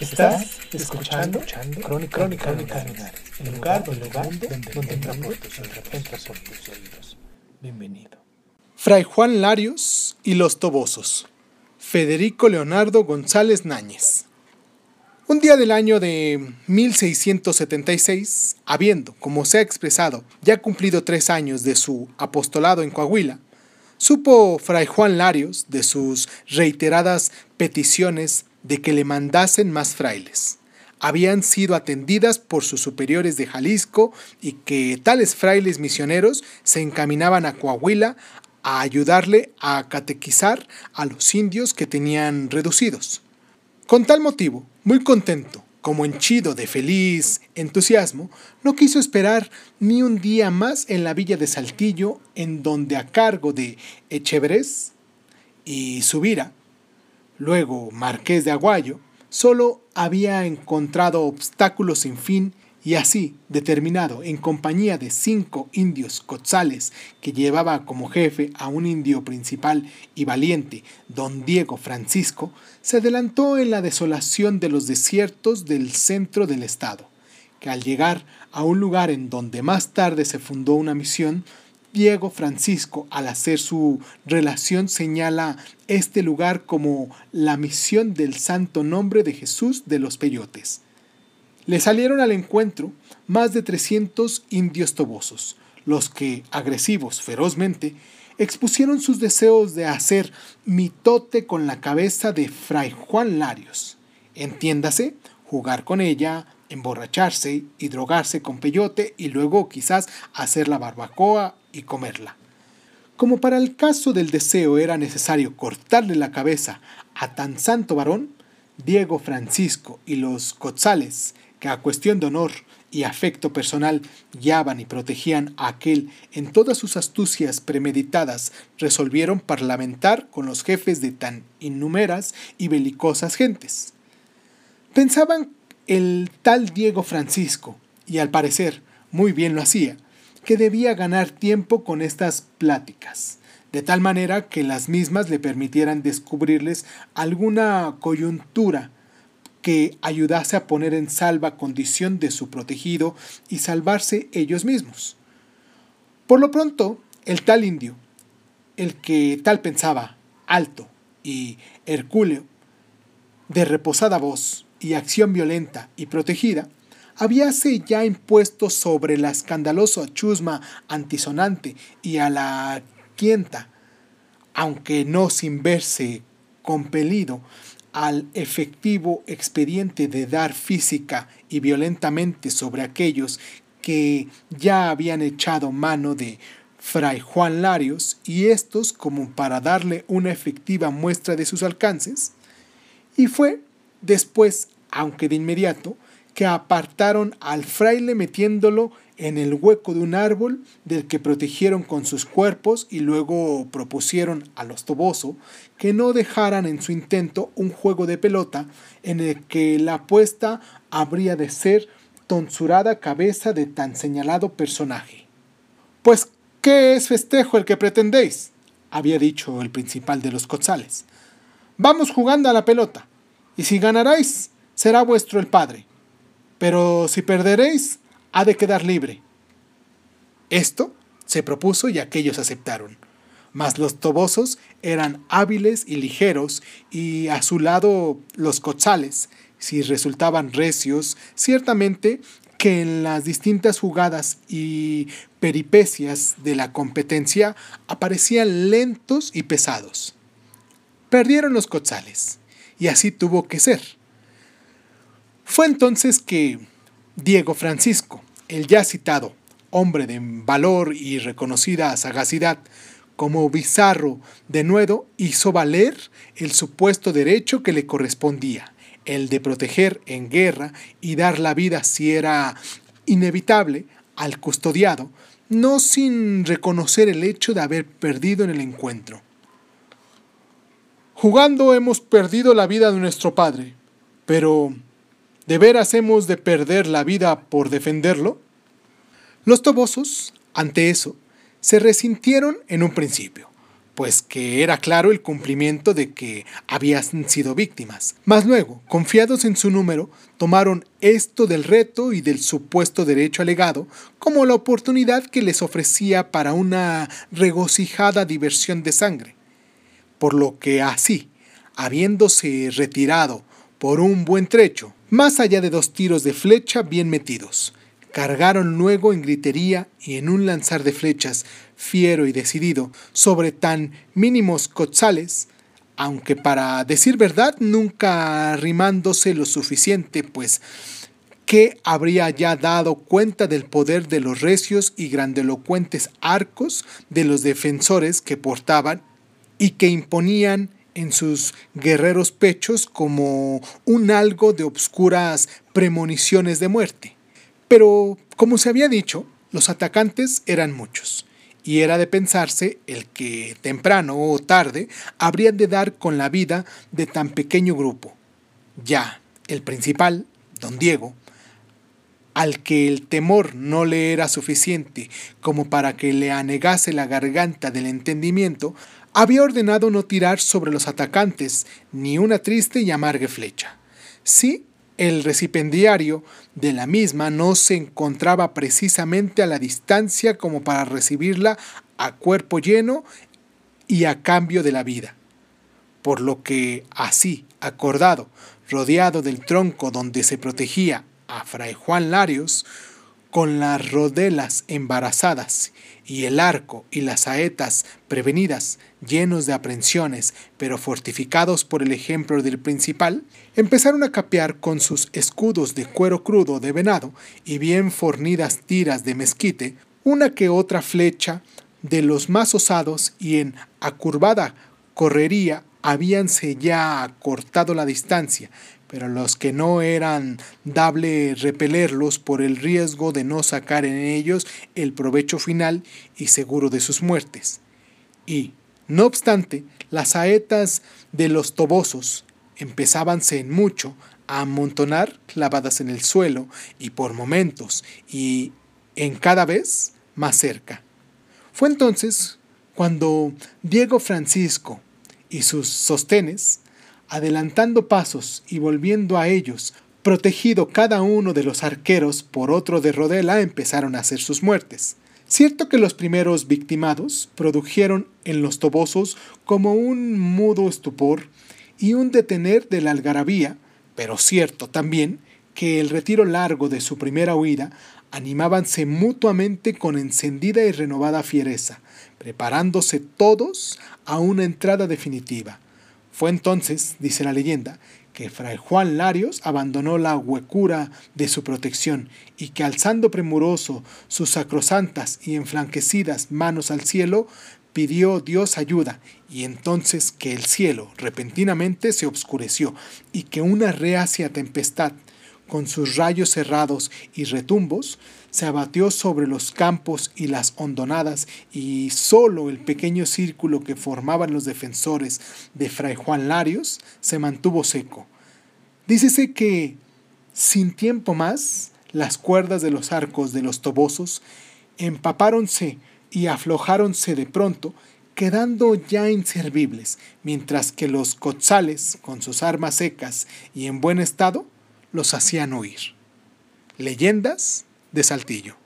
Estás escuchando, Crónica, Crónica Lunares, el lugar, el lugar donde, donde tus entra por tus oídos. Bienvenido. Fray Juan Larios y los Tobosos. Federico Leonardo González Náñez. Un día del año de 1676, habiendo, como se ha expresado, ya cumplido tres años de su apostolado en Coahuila, supo Fray Juan Larios de sus reiteradas peticiones de que le mandasen más frailes. Habían sido atendidas por sus superiores de Jalisco y que tales frailes misioneros se encaminaban a Coahuila a ayudarle a catequizar a los indios que tenían reducidos. Con tal motivo, muy contento, como henchido de feliz entusiasmo, no quiso esperar ni un día más en la villa de Saltillo, en donde a cargo de Echeverés y Subira, luego Marqués de Aguayo, solo había encontrado obstáculos sin fin y así, determinado, en compañía de cinco indios cotzales que llevaba como jefe a un indio principal y valiente, don Diego Francisco, se adelantó en la desolación de los desiertos del centro del estado, que al llegar a un lugar en donde más tarde se fundó una misión, Diego Francisco, al hacer su relación, señala este lugar como la misión del santo nombre de Jesús de los Peyotes. Le salieron al encuentro más de 300 indios tobosos, los que, agresivos ferozmente, expusieron sus deseos de hacer mitote con la cabeza de Fray Juan Larios. Entiéndase, jugar con ella, emborracharse y drogarse con peyote y luego quizás hacer la barbacoa y comerla. Como para el caso del deseo era necesario cortarle la cabeza a tan santo varón, Diego Francisco y los Cotzales, que a cuestión de honor y afecto personal guiaban y protegían a aquel en todas sus astucias premeditadas, resolvieron parlamentar con los jefes de tan innumeras y belicosas gentes. Pensaban el tal Diego Francisco, y al parecer muy bien lo hacía, que debía ganar tiempo con estas pláticas, de tal manera que las mismas le permitieran descubrirles alguna coyuntura que ayudase a poner en salva condición de su protegido y salvarse ellos mismos. Por lo pronto, el tal indio, el que tal pensaba, alto y hercúleo, de reposada voz y acción violenta y protegida, habíase ya impuesto sobre la escandalosa chusma antisonante y a la quienta, aunque no sin verse compelido al efectivo expediente de dar física y violentamente sobre aquellos que ya habían echado mano de Fray Juan Larios y estos como para darle una efectiva muestra de sus alcances, y fue después, aunque de inmediato, que apartaron al fraile metiéndolo en el hueco de un árbol del que protegieron con sus cuerpos y luego propusieron a los Toboso que no dejaran en su intento un juego de pelota en el que la apuesta habría de ser tonsurada cabeza de tan señalado personaje. Pues, ¿qué es festejo el que pretendéis? había dicho el principal de los Cotzales. Vamos jugando a la pelota, y si ganaréis, será vuestro el padre pero si perderéis, ha de quedar libre. Esto se propuso y aquellos aceptaron. Mas los tobosos eran hábiles y ligeros, y a su lado los cotzales, si resultaban recios, ciertamente que en las distintas jugadas y peripecias de la competencia aparecían lentos y pesados. Perdieron los cotzales, y así tuvo que ser. Fue entonces que Diego Francisco, el ya citado, hombre de valor y reconocida sagacidad, como Bizarro de Nuevo hizo valer el supuesto derecho que le correspondía, el de proteger en guerra y dar la vida si era inevitable al custodiado, no sin reconocer el hecho de haber perdido en el encuentro. Jugando hemos perdido la vida de nuestro padre, pero ¿de veras hemos de perder la vida por defenderlo? Los tobosos, ante eso, se resintieron en un principio, pues que era claro el cumplimiento de que habían sido víctimas. Mas luego, confiados en su número, tomaron esto del reto y del supuesto derecho alegado como la oportunidad que les ofrecía para una regocijada diversión de sangre. Por lo que así, habiéndose retirado por un buen trecho, más allá de dos tiros de flecha bien metidos, cargaron luego en gritería y en un lanzar de flechas fiero y decidido sobre tan mínimos cotzales, aunque para decir verdad nunca rimándose lo suficiente, pues que habría ya dado cuenta del poder de los recios y grandelocuentes arcos de los defensores que portaban y que imponían en sus guerreros pechos como un algo de obscuras premoniciones de muerte. Pero, como se había dicho, los atacantes eran muchos, y era de pensarse el que temprano o tarde habrían de dar con la vida de tan pequeño grupo. Ya, el principal, don Diego, al que el temor no le era suficiente como para que le anegase la garganta del entendimiento, había ordenado no tirar sobre los atacantes ni una triste y amarga flecha. Sí el recipendiario de la misma no se encontraba precisamente a la distancia como para recibirla a cuerpo lleno y a cambio de la vida. Por lo que, así, acordado, rodeado del tronco donde se protegía a Fray Juan Larios, con las rodelas embarazadas y el arco y las saetas prevenidas, llenos de aprensiones, pero fortificados por el ejemplo del principal, empezaron a capear con sus escudos de cuero crudo de venado y bien fornidas tiras de mezquite, una que otra flecha de los más osados y en acurvada correría habíanse ya cortado la distancia, pero los que no eran dable repelerlos por el riesgo de no sacar en ellos el provecho final y seguro de sus muertes. Y, no obstante, las saetas de los tobosos empezábanse en mucho a amontonar clavadas en el suelo y por momentos y en cada vez más cerca. Fue entonces cuando Diego Francisco y sus sostenes adelantando pasos y volviendo a ellos, protegido cada uno de los arqueros por otro de rodela, empezaron a hacer sus muertes. Cierto que los primeros victimados produjeron en los tobosos como un mudo estupor y un detener de la algarabía, pero cierto también que el retiro largo de su primera huida animábanse mutuamente con encendida y renovada fiereza, preparándose todos a una entrada definitiva. Fue entonces, dice la leyenda, que Fray Juan Larios abandonó la huecura de su protección y que alzando premuroso sus sacrosantas y enflanquecidas manos al cielo, pidió Dios ayuda, y entonces que el cielo repentinamente se obscureció y que una reacia tempestad con sus rayos cerrados y retumbos, se abatió sobre los campos y las hondonadas y solo el pequeño círculo que formaban los defensores de Fray Juan Larios se mantuvo seco. Dícese que, sin tiempo más, las cuerdas de los arcos de los tobosos empapáronse y aflojáronse de pronto, quedando ya inservibles, mientras que los cotzales, con sus armas secas y en buen estado, los hacían huir. Leyendas de Saltillo.